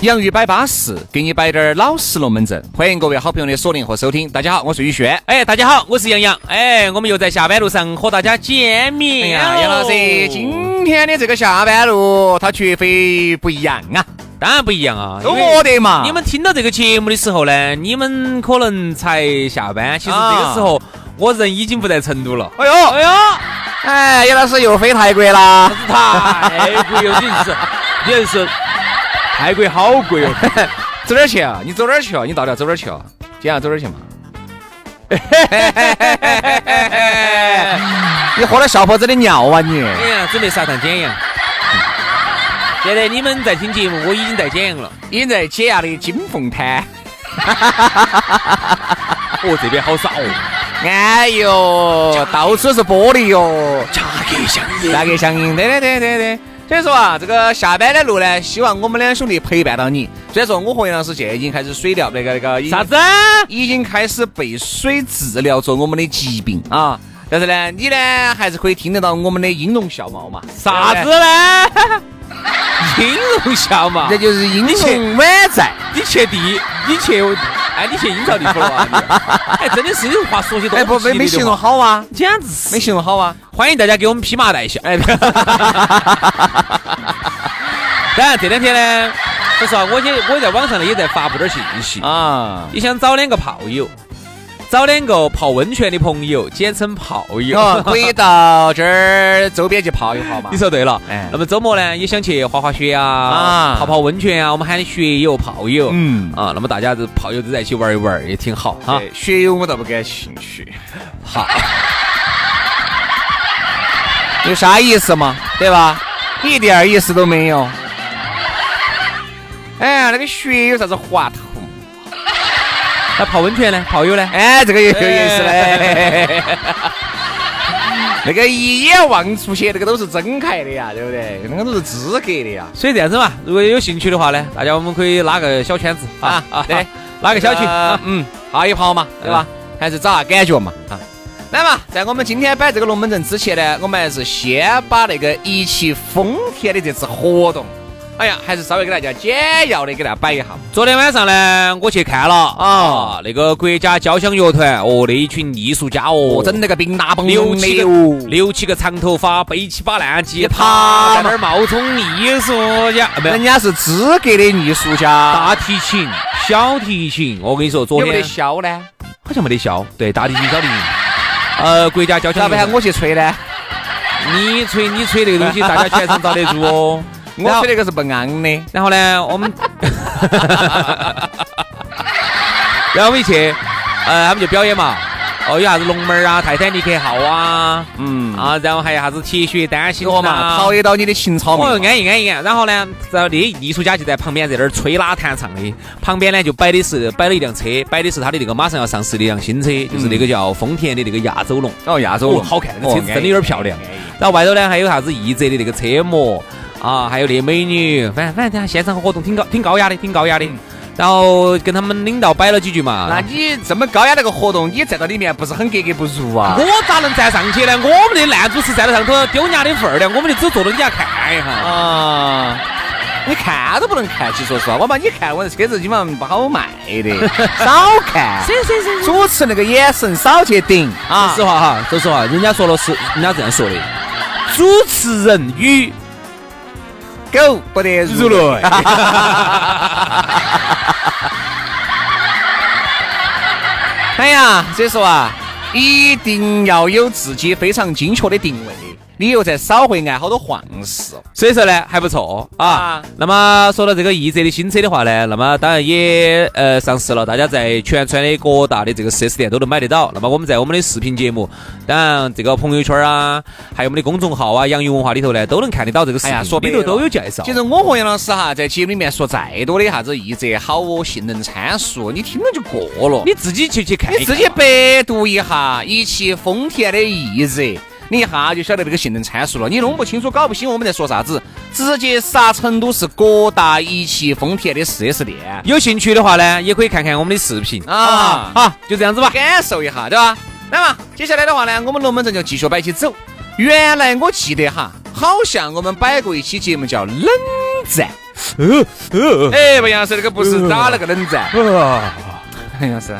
洋芋摆巴适，给你摆点儿老实龙门阵。欢迎各位好朋友的锁定和收听。大家好，我是宇轩。哎，大家好，我是杨洋。哎，我们又在下班路上和大家见面。哎呀，杨老师，今天的这个下班路，它绝非不一样啊！当然不一样啊，都我的嘛。你们听到这个节目的时候呢，你们可能才下班，其实这个时候我人已经不在成都了。哎呦，哎呦，哎，杨老师又飞泰国啦！泰国又真是，真是。泰国好贵哦，走哪儿去啊？你走哪儿去啊？你到底要走哪儿去啊？今天要走哪儿去嘛？你喝了小伙子的尿啊你？哎呀，准备上趟简阳。现在你们在听节目，我已经在简阳了，已经在解压的金凤滩。哦，这边好少哦。哎呦，到处是玻璃哟。价格相应，价格相应，对对对对对。所以说啊，这个下班的路呢，希望我们两兄弟陪伴到你。虽然说我和杨老师现在已经开始水疗，那个那个啥子，已经开始被水治疗着我们的疾病啊，但是呢，你呢还是可以听得到我们的音容笑貌嘛？啥子呢？音容笑貌，那就是音容宛在。你去地，你去。哎，你去阴曹地府了啊？哎，真的是有话说起都不没没形容好啊，简直是没形容好啊！欢迎大家给我们披麻戴孝。哎，当然这两天呢，说实话，我也我在网上呢也在发布点信息啊。你想找两个炮友？找两个泡温泉的朋友，简称泡友，可以到这儿周边去泡一泡嘛。你说对了，哎，那么周末呢，也想去滑滑雪啊，啊泡泡温泉啊，我们喊学友泡友，嗯啊，那么大家这泡友都在一起玩一玩，也挺好哈。学友我倒不感兴趣，好，有啥意思嘛？对吧？一点意思都没有。哎呀，那个雪有啥子滑头？那泡温泉呢？泡友呢？哎，这个也有意思嘞。那个一眼望出去，那个都是真开的呀，对不对？那个都是资格的呀。所以这样子嘛，如果有兴趣的话呢，大家我们可以拉个小圈子啊啊，对，拉个小群，嗯，泡一泡嘛，对吧？还是找下感觉嘛啊。来嘛，在我们今天摆这个龙门阵之前呢，我们还是先把那个一汽丰田的这次活动。哎呀，还是稍微给大家简要的给大家摆一下。昨天晚上呢，我去看了啊，那个国家交响乐团哦，那一群艺术家哦，整那个冰大蹦六七个六七个长头发，背起把烂吉他，在那儿冒充艺术家，人家是资格的艺术家。大提琴、小提琴，我跟你说，昨天有没得箫呢？好像没得箫。对，大提琴、小提琴。呃，国家交响乐团。不喊我去吹呢？你吹你吹那个东西，大家全场遭得住哦。我吹那个是不安的，然后呢，我们，然后我们一去，呃，他们就表演嘛，哦，有啥子龙门啊、泰坦尼克号啊，嗯，啊，然后还有啥子铁血丹心嘛，陶冶到你的情操嘛，安逸安逸。然后呢，然后那艺术家就在旁边在那儿吹拉弹唱的，旁边呢就摆的是摆了一辆车，摆的是他的那个马上要上市的一辆新车，就是那个叫丰田的那个亚洲龙，哦，亚洲龙，好看，那个车子真的有点漂亮。然后外头呢还有啥子奕泽的那个车模。啊，还有那美女，反正反正现场活动挺高，挺高雅的，挺高雅的。然后跟他们领导摆了几句嘛。那你这么高雅那个活动，你站到里面不是很格格不入啊？我咋能站上去呢？我们的烂主持站到上头丢人家的份儿呢，我们就只坐到底下看一下。啊，你看都不能看，其实说实话，我把你看，我这车子基本上不好卖的，少看。是是是。主持那个眼神少去顶啊。说实话哈，说实话，人家说了是，人家这样说的，主持人与。狗不得入内。哎呀，所以说啊，一定要有自己非常精确的定位。你又再少会挨好多晃事。所以说呢，还不错啊。那么说到这个奕泽的新车的话呢，那么当然也呃上市了，大家在全川的各大的这个 4S 店都能买得到。那么我们在我们的视频节目，当然这个朋友圈啊，还有我们的公众号啊，洋芋文化里头呢，都能看得到这个视频，说里头都有介绍。其实我和杨老师哈，在节目里面说再多的啥子奕泽好哦，性能参数，你听了就过了。你自己去去看，你自己百度一下一汽丰田的奕泽。你一下就晓得这个性能参数了，你弄不清楚、搞不清我们在说啥子，直接杀成都市各大一汽丰田的 4S 店。有兴趣的话呢，也可以看看我们的视频啊。好，就这样子吧，感受一下，对吧？来嘛，接下来的话呢，我们龙门阵就继续摆起走。原来我记得哈，好像我们摆过一期节目叫冷战。呃呃，哎，不杨师，那个不是打了个冷战。杨师。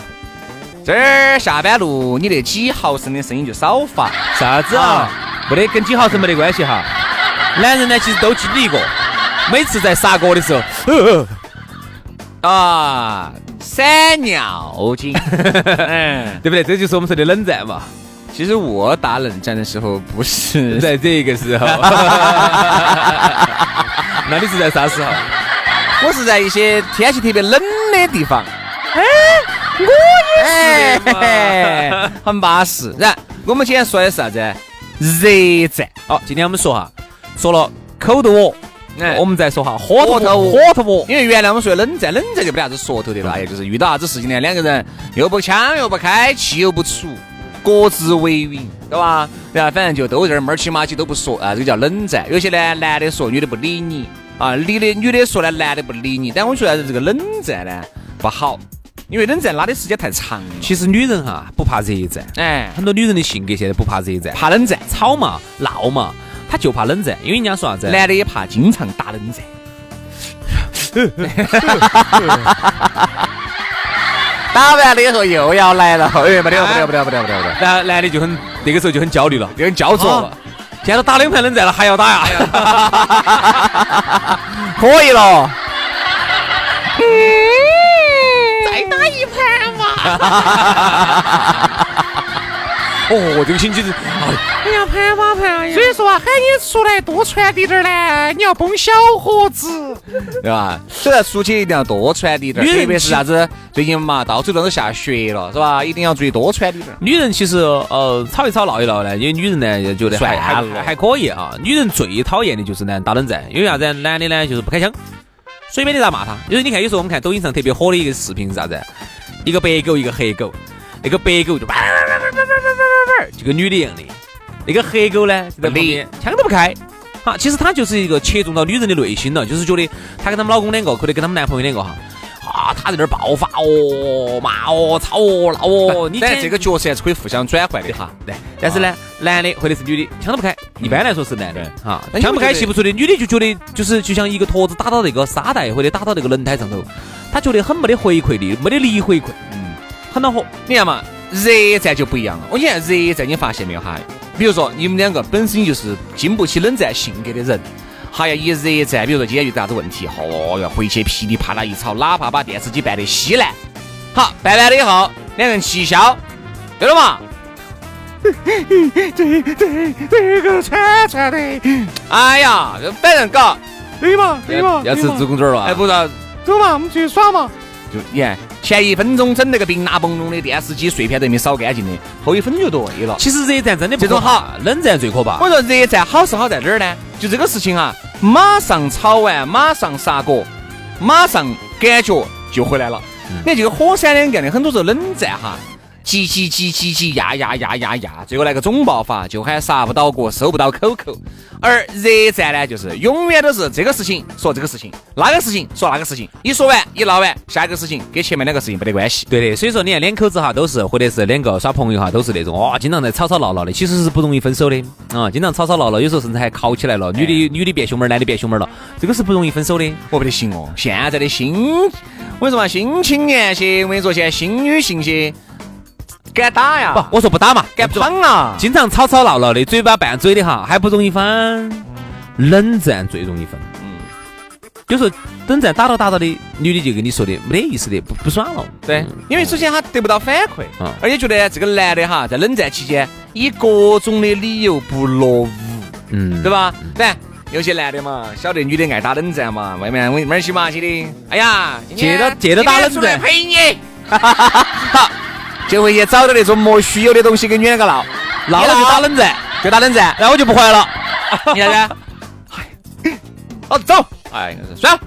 这儿下班路，你那几毫升的声音就少发。啥子啊？没得跟几毫升没得关系哈。男人呢，其实都经历过。每次在杀锅的时候，啊，闪尿精，嗯对不对？这就是我们说的冷战嘛。其实我打冷战的时候不是在这个时候，那你是在啥时候？我是在一些天气特别冷的地方。哎。很巴适。然，我们今天说的是啥子？热战。好，今天我们说哈，说了口头哦，哎，我们再说哈，火头火头哦。因为原来我们说的冷战，冷战就没啥子说头的了，哎，就是遇到啥子事情呢，两个人又不抢又不开，气又不出，各自为营，对吧？然后反正就都在那儿起马起都不说啊，这个叫冷战。有些呢，男的说，女的不理你啊，女的女的说呢，男的不理你。但我觉得这个冷战呢不好。因为冷战拉的时间太长。其实女人哈不怕热战，哎，很多女人的性格现在不怕热战，怕冷战，吵嘛闹嘛，她就怕冷战。因为人家说啥子？男的也怕经常打冷战。打完了以后又要来了，哎，不得不得不得不得不得不得。然后男的就很那个时候就很焦虑了，就很焦灼了。现在都打两盘冷战了，还要打呀？可以了。哦，这个星期是，哎呀，盘嘛盘，所以说啊，喊你出来多传递点儿呢，你要崩小伙子，对吧？所以出去一定要多传递点儿，特别是啥子，最近嘛，到处都是下雪了，是吧？一定要注意多传递点儿。女人其实，呃，吵一吵闹一闹呢，因为女人呢觉得还还还可以啊。女人最讨厌的就是男打冷战，因为啥子？男的呢就是不开枪，随便你咋骂他。因为你看，有时候我们看抖音上特别火的一个视频是啥子？一个白狗，一个黑狗，那个白狗就叭叭叭叭叭叭叭叭就跟女的一样的，那个黑狗呢在旁边，枪都不开。好，其实他就是一个切中到女人的内心了，就是觉得她跟他们老公两个，或者跟他们男朋友两个哈，啊，他在那儿爆发哦，骂哦，吵哦，闹哦。你这个角色还是可以互相转换的哈。对，但是呢，男的或者是女的，枪都不开。一般来说是男的哈，枪不开气不出的，女的就觉得就是就像一个坨子打到那个沙袋或者打到那个轮胎上头。他觉得很没得回馈力，没得力回馈，嗯，很恼火。你看嘛，热战就不一样了。我你看热战，你发现没有哈？比如说你们两个本身就是经不起冷战性格的人，还要一热战，比如说今天遇到啥子问题，哦哟，回去噼里啪啦一吵，哪怕把电视机办得稀烂，好，办完了以后，两人齐笑，对了嘛？这这这个串串的，哎呀，反正搞，对嘛对嘛，要吃猪公嘴儿吧？哎，不是。走嘛，我们出去耍嘛。就你看，前一分钟整那个冰拉崩隆的电视机碎片都没扫干净的，后一分钟就对了。其实热战真的这种好，冷战最可怕。我说热战好是好在哪儿呢？就这个事情啊，马上炒完，马上杀锅，马上感觉就回来了。你看这个火山两干的，很多时候冷战哈。急急急急急压压压压压，最后来个总爆发，就喊杀不到过，收不到口口。而热战呢，就是永远都是这个事情说这个事情，那个事情说那个事情，一说完一闹完，下一个事情跟前面两个事情没得关系。对的，所以说你看两口子哈，都是或者是两个耍朋友哈，都是那种哇，经常在吵吵闹闹的，其实是不容易分手的啊。经常吵吵闹闹，有时候甚至还吵起来了，女的女的变凶门，男的变凶门了，这个是不容易分手的。我不得行哦，现在的新，我跟你说嘛，新青年些，我跟你说现在新女性些。敢打呀？不，我说不打嘛，敢闯啊！经常吵吵闹闹的，嘴巴拌嘴的哈，还不容易分。冷战最容易分。嗯。有时候冷战打到打到的，女的就跟你说的没得意思的，不不爽了。对，因为首先他得不到反馈，而且觉得这个男的哈，在冷战期间以各种的理由不落伍。嗯，对吧？对，有些男的嘛，晓得女的爱打冷战嘛，外面我儿些嘛些的，哎呀，借着借着打冷战陪你，好，就会去找到那种莫须有的东西跟女两个闹，闹了就打冷战，就打冷战，然后我就不回来了，你看看，好走，哎，算了，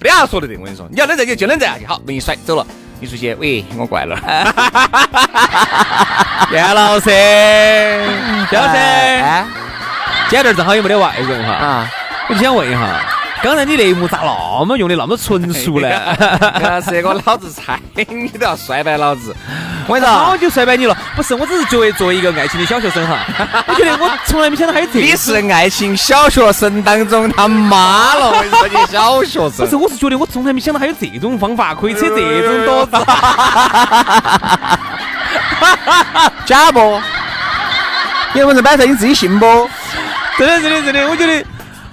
不要说的这，我跟你说，你要冷战就就冷战下去，好，门一甩走了。你出去，喂，我怪了。杨老师，杨老师，今天这儿正好也没得外人哈，啊，我就想问一下，刚才你那一幕咋那么用的那么纯熟呢？是个老子猜你都要摔败老子。我跟你说，早就摔败你了。不是，我只是作为作为一个爱情的小学生哈，我觉得我从来没想到还有这。你是爱情小学生当中他妈了，我跟你说，你小学生。不是，我是觉得我从来没想到还有这种方法可以扯这种多子。假不？你不是摆出你自己信不？真的，真的，真的，我觉得，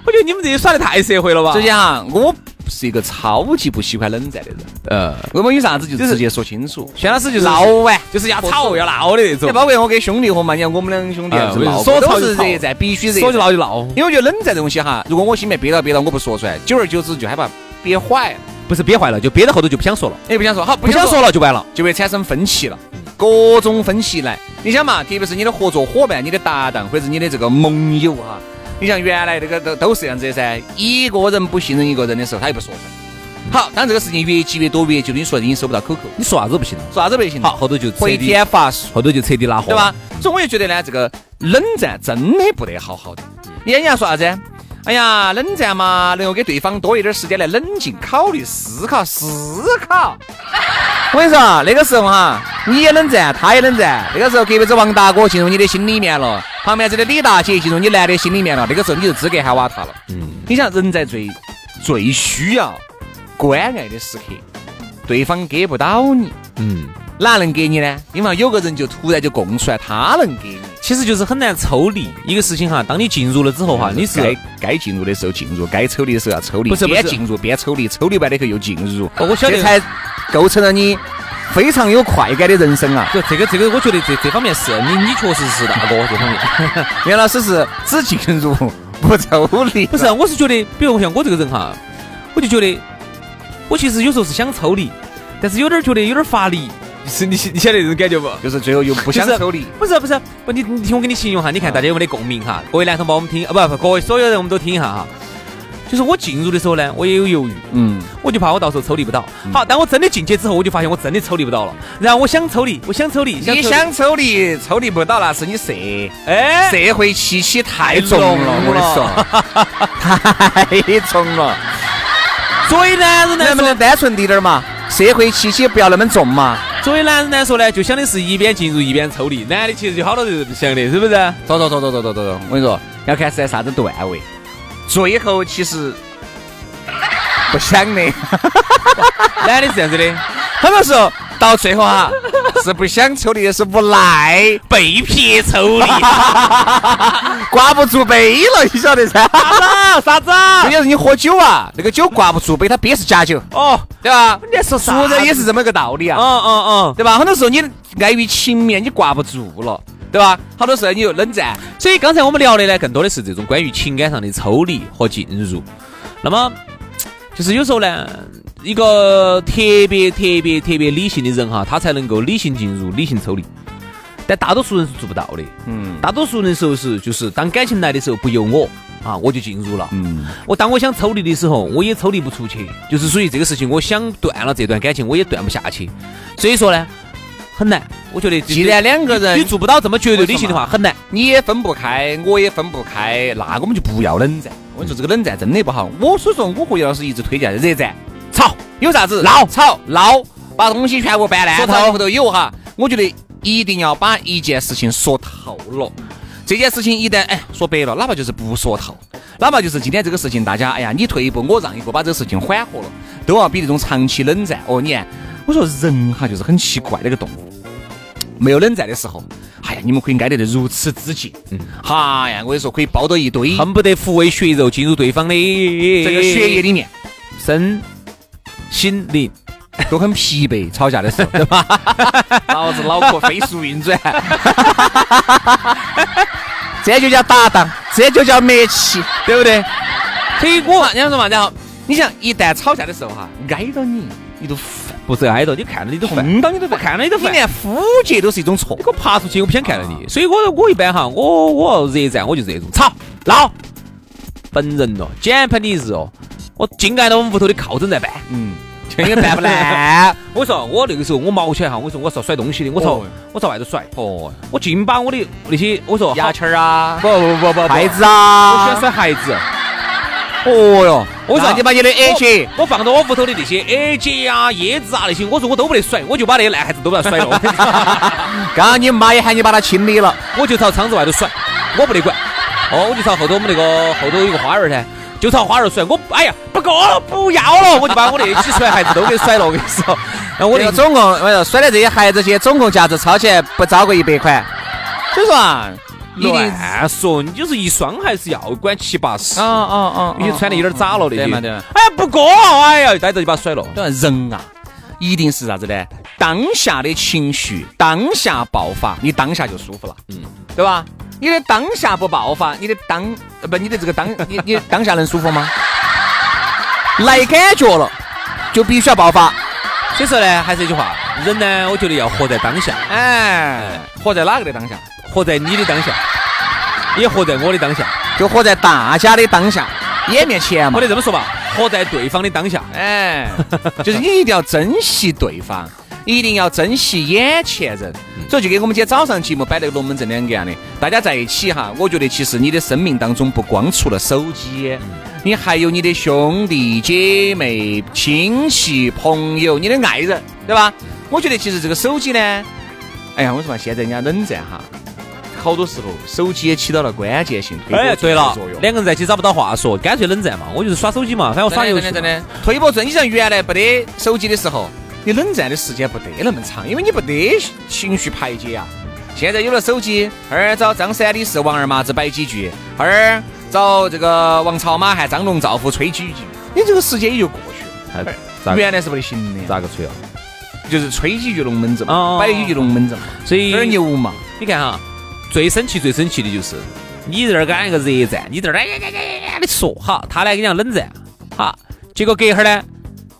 我觉得你们这些耍的太社会了吧？首先哈，我。是一个超级不喜欢冷战的人，呃，我们有啥子就直接说清楚。薛老师就是闹完，就是要吵要闹的那种。包括我跟兄弟伙嘛，你看我们两兄弟是闹，都是热战，必须热。说就闹就闹。因为我觉得冷战这东西哈，如果我心里面憋到憋到，我不说出来，久而久之就害怕憋坏。不是憋坏了，就憋到后头就不想说了。哎，不想说，好，不想说了就完了，就会产生分歧了。各种分歧来，你想嘛，特别是你的合作伙伴、你的搭档或者是你的这个盟友哈，你像原来那个都都是这样子的噻，一个人不信任一个人的时候，他又不说出来。好，当这个事情越积越多，越就你说已经收不到口口，你说啥子不行了？说啥子不行？好，后头就回天乏术，后头就彻底拉火，对吧？所以我就觉得呢，这个冷战真的不得好好的。你人家说啥子？哎呀，冷战嘛，能够给对方多一点时间来冷静考虑、思考、思考。我跟你说，那个时候哈，你也冷战，他也冷战。那个时候，隔壁子王大哥进入你的心里面了，旁边这个李大姐进入你男的心里面了。那个时候，你就资格喊瓦塔了。嗯，你想，人在最最需要。关爱的时刻，对方给不到你，嗯，哪能给你呢？因为有个人就突然就供出来，他能给你，其实就是很难抽离一个事情哈。当你进入了之后哈，你是该该进入的时候进入，该抽离的时候要抽离，不是边进入边抽离，抽离完了以后又进入，哦我晓得才构成了你非常有快感的人生啊。就这个这个，我觉得这这方面是你你确实是大哥这方面。袁老师是只进入不抽离，不是，我是觉得，比如像我这个人哈，我就觉得。我其实有时候是想抽离，但是有点觉得有点乏力，是你你晓得这种感觉不？就是最后又不想抽离。不是不是不，你你听我给你形容哈，你看大家有没得共鸣哈？各位男同胞，我们听啊不不，各位所有人我们都听一下哈。就是我进入的时候呢，我也有犹豫，嗯，我就怕我到时候抽离不到。好，但我真的进去之后，我就发现我真的抽离不到了。然后我想抽离，我想抽离，你想抽离，抽离不到那是你社哎社会气息太重了，我跟你说，太重了。所以男人能不能单纯滴点儿嘛？社会气息不要那么重嘛。作为男人来说呢，就想的是一边进入一边抽离。男的其实就好多人想的，是不是？走走走走走走走走。我跟你说，要看是在啥子段位。最后其实不想的。男的是这样子的，很多时候到最后哈。是不想抽离的，是无奈被撇抽离，挂不住杯了，你晓得噻？啥子？啥子？人家是你喝酒啊，那个酒挂不住杯，它憋是假酒，哦，对吧？你在说啥？熟人也是这么个道理啊，嗯嗯嗯，对吧？很多时候你碍于情面，你挂不住了，对吧？好多时候你又冷战，所以刚才我们聊的呢，更多的是这种关于情感上的抽离和进入。那么，就是有时候呢。一个特别特别特别理性的人哈，他才能够理性进入、理性抽离，但大多数人是做不到的。嗯，大多数人时候是就是当感情来的时候不由我啊，我就进入了。嗯，我当我想抽离的时候，我也抽离不出去，就是属于这个事情，我想断了这段感情，我也断不下去。所以说呢，很难。我觉得既然两个人你做不到这么绝对理性的话，很难。你也分不开，我也分不开，那我们就不要冷战。我跟你说，这个冷战真的不好。我所以说，我和杨老师一直推荐热战。吵有啥子闹吵闹，把东西全部搬烂，说头头有哈。我觉得一定要把一件事情说透了。这件事情一旦哎说白了，哪怕就是不说透，哪怕就是今天这个事情，大家哎呀你退一步我让一步，把这个事情缓和了，都要比那种长期冷战哦。你看，我说人哈就是很奇怪的一个动物，没有冷战的时候，哎呀你们可以挨得如此之近，嗯，哈呀我跟你说可以抱到一堆，恨不得抚慰血肉进入对方的这个血液里面，生。心灵都很疲惫，吵架的时候，对吧？老子脑壳飞速运转，这就叫搭档，这就叫默契，对不对？所以我你想说嘛？然后你想一旦吵架的时候哈，挨到你，你都不是挨到，你看到你都烦，碰到你都烦，看到你都烦，你连呼吸都是一种错。我爬出去，我不想看到你。所以我我一般哈，我我热战我就这种吵闹，本人咯，简喷你日哦，我紧挨到我们屋头的靠枕在办。嗯。这个办不来。我说我那个时候我毛起来哈，我说我是要甩东西的，我朝我朝外头甩。哦，我尽把我的那些我说牙签儿啊，不不不不孩子啊，我喜欢甩孩子。哦哟，我说你把你的 A 姐，我放到我屋头的那些 A 姐啊、椰子啊那些，我说我都不得甩，我就把那些烂孩子都把它甩了。刚刚你妈也喊你把它清理了，我就朝窗子外头甩，我不得管。哦，我就朝后头我们那个后头有个花园噻。就朝花儿甩，我哎呀不够了，不要了，我就把我那起甩孩子都给甩了。我跟你说，那我那个总共，我说甩的这些孩子些，总共价值超起来不超过一百块。所以说啊，乱说，你就是一双还是要管七八十。啊啊啊！你些穿的有点渣了那些。对嘛对。哎不够，哎呀，逮着就把甩了。人啊，一定是啥子呢？当下的情绪，当下爆发，你当下就舒服了。嗯，对吧？你的当下不爆发，你的当呃不，你的这个当，你你当下能舒服吗？来感觉了，就必须要爆发。所以说呢，还是一句话，人呢，我觉得要活在当下。哎，活在哪个的当下？活在你的当下，也活在我的当下，就活在大家的当下，眼面前嘛。或者这么说吧，活在对方的当下。哎，就是你一定要珍惜对方。一定要珍惜眼前人，所以就跟我们今天早上节目摆那个龙门阵两个样的，大家在一起哈，我觉得其实你的生命当中不光除了手机，你还有你的兄弟姐妹、亲戚朋友、你的爱人，对吧？我觉得其实这个手机呢，哎呀，我说嘛，现在人家冷战哈，好多时候手机也起到了关键性哎，对了，两个人在一起找不到话说，干脆冷战嘛，我就是耍手机嘛，反正我耍游戏。真的，推波助澜。你像原来不得手机的时候。你冷战的时间不得那么长，因为你不得情绪排解啊。现在有了手机，二找张三李四王二麻子摆几句，二找这个王朝马汉张龙赵虎吹几句，你这个时间也就过去了。原来是不得行的。咋个吹啊？就是吹几句龙门阵嘛，摆几句龙门阵嘛，所以有点牛嘛。你看哈，最生气最生气的就是你在这儿干一个热战，你在这儿哎呀呀呀的说好，他来跟你讲冷战，好，结果隔一会儿呢？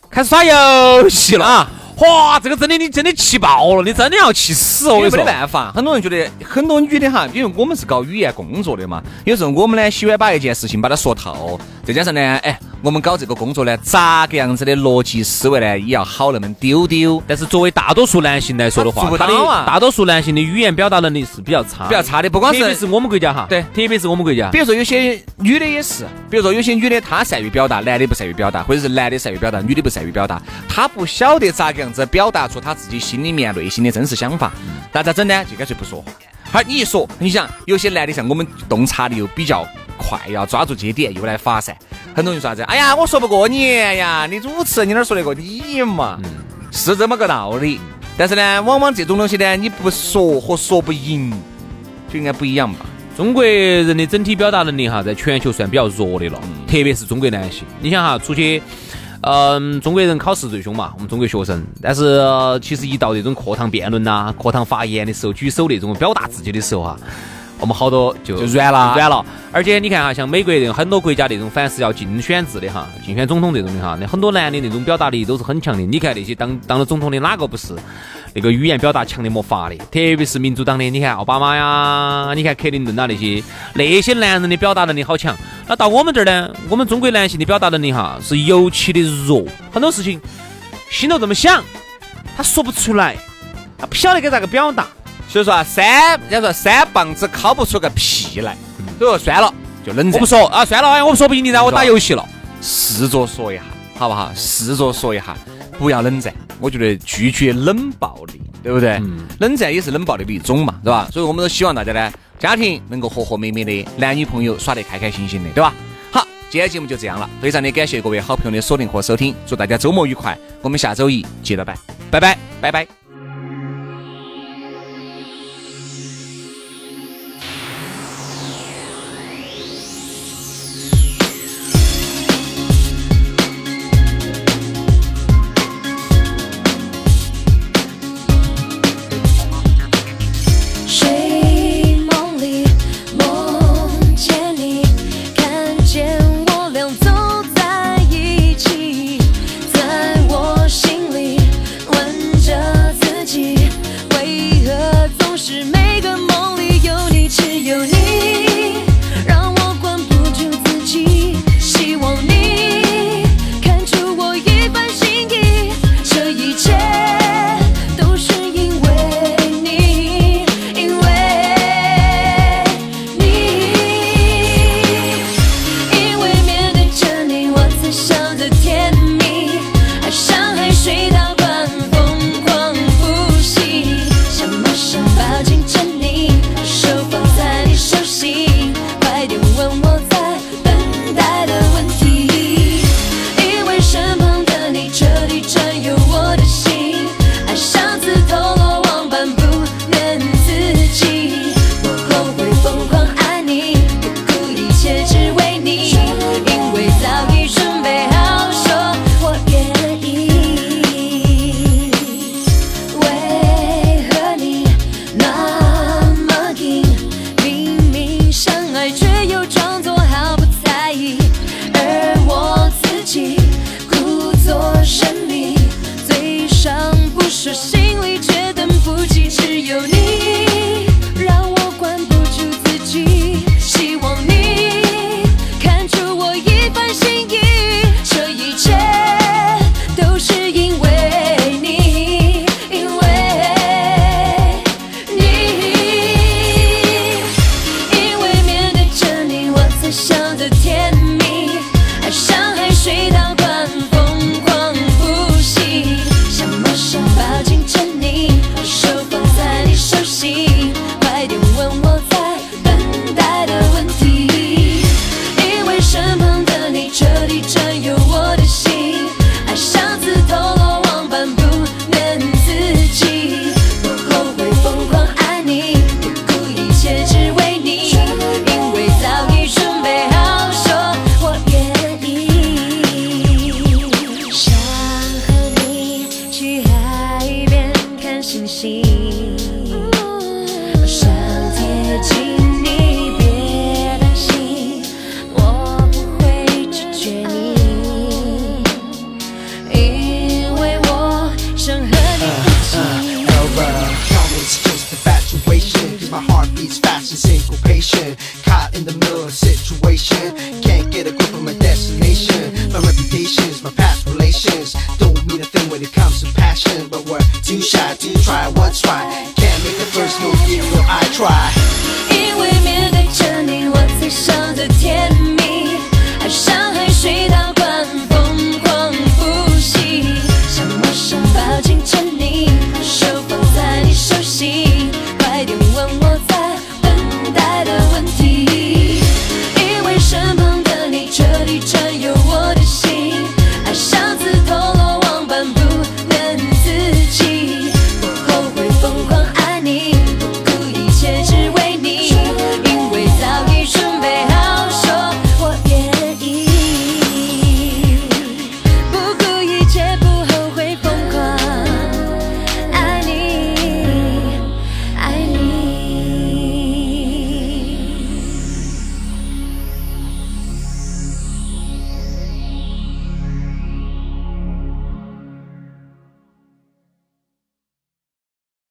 开始耍游戏了啊！哇，这个真的你真的气爆了，你真的要气死哦！没得办法，很多人觉得很多女的哈，因为我们是搞语言工作的嘛，有时候我们呢喜欢把一件事情把它说透，再加上呢，哎。我们搞这个工作呢，咋个样子的逻辑思维呢，也要好那么丢丢。但是作为大多数男性来说的话。大多数男性的语言表达能力是比较差，比较差的。不光是，特别是我们国家哈，对，特别是我们国家。比如说有些女的也是，比如说有些女的她善于表达，男的不善于表达，或者是男的善于表达，女的不善于表达，她不晓得咋个样子表达出她自己心里面内心的真实想法，那咋整呢？就干脆不说话。好，你一说，你想有些男的像我们洞察力又比较快，要抓住这些点又来发散。很多人说啥子？哎呀，我说不过你呀，你主持，你哪说得过你嘛？是这么个道理。但是呢，往往这种东西呢，你不说和说不赢就应该不一样吧？中国人的整体表达能力哈，在全球算比较弱的了，特别是中国男性。你想哈，出去，嗯，中国人考试最凶嘛，我们中国学生。但是其实一到这种课堂辩论呐、课堂发言的时候，举手那种表达自己的时候啊。我们好多就软了，软了。而且你看哈，像美国人很多国家那种，凡是要竞选制的哈，竞选总统这种的哈，那很多男的那种表达力都是很强的。你看那些当当了总统的哪个不是那个语言表达强的没法的？特别是民主党的，你看奥巴马呀，你看克林顿啊那些，那些男人的表达能力好强。那到我们这儿呢，我们中国男性的表达能力哈是尤其的弱，很多事情心头这么想，他说不出来，他不晓得该咋个表达。所以说啊，三人家说三棒子敲不出个屁来，所以说算了，就冷战。我不说啊，算了，哎，我说不赢你，让我打游戏了。试着说一下，好不好？试着说一下，不要冷战。我觉得拒绝冷暴力，对不对？冷战也是冷暴力的一种嘛，对吧？所以我们都希望大家呢，家庭能够和和美美的，男女朋友耍得开开心心的，对吧？好，今天节目就这样了，非常的感谢各位好朋友的锁定和收听，祝大家周末愉快，我们下周一接着拜，拜拜，拜拜。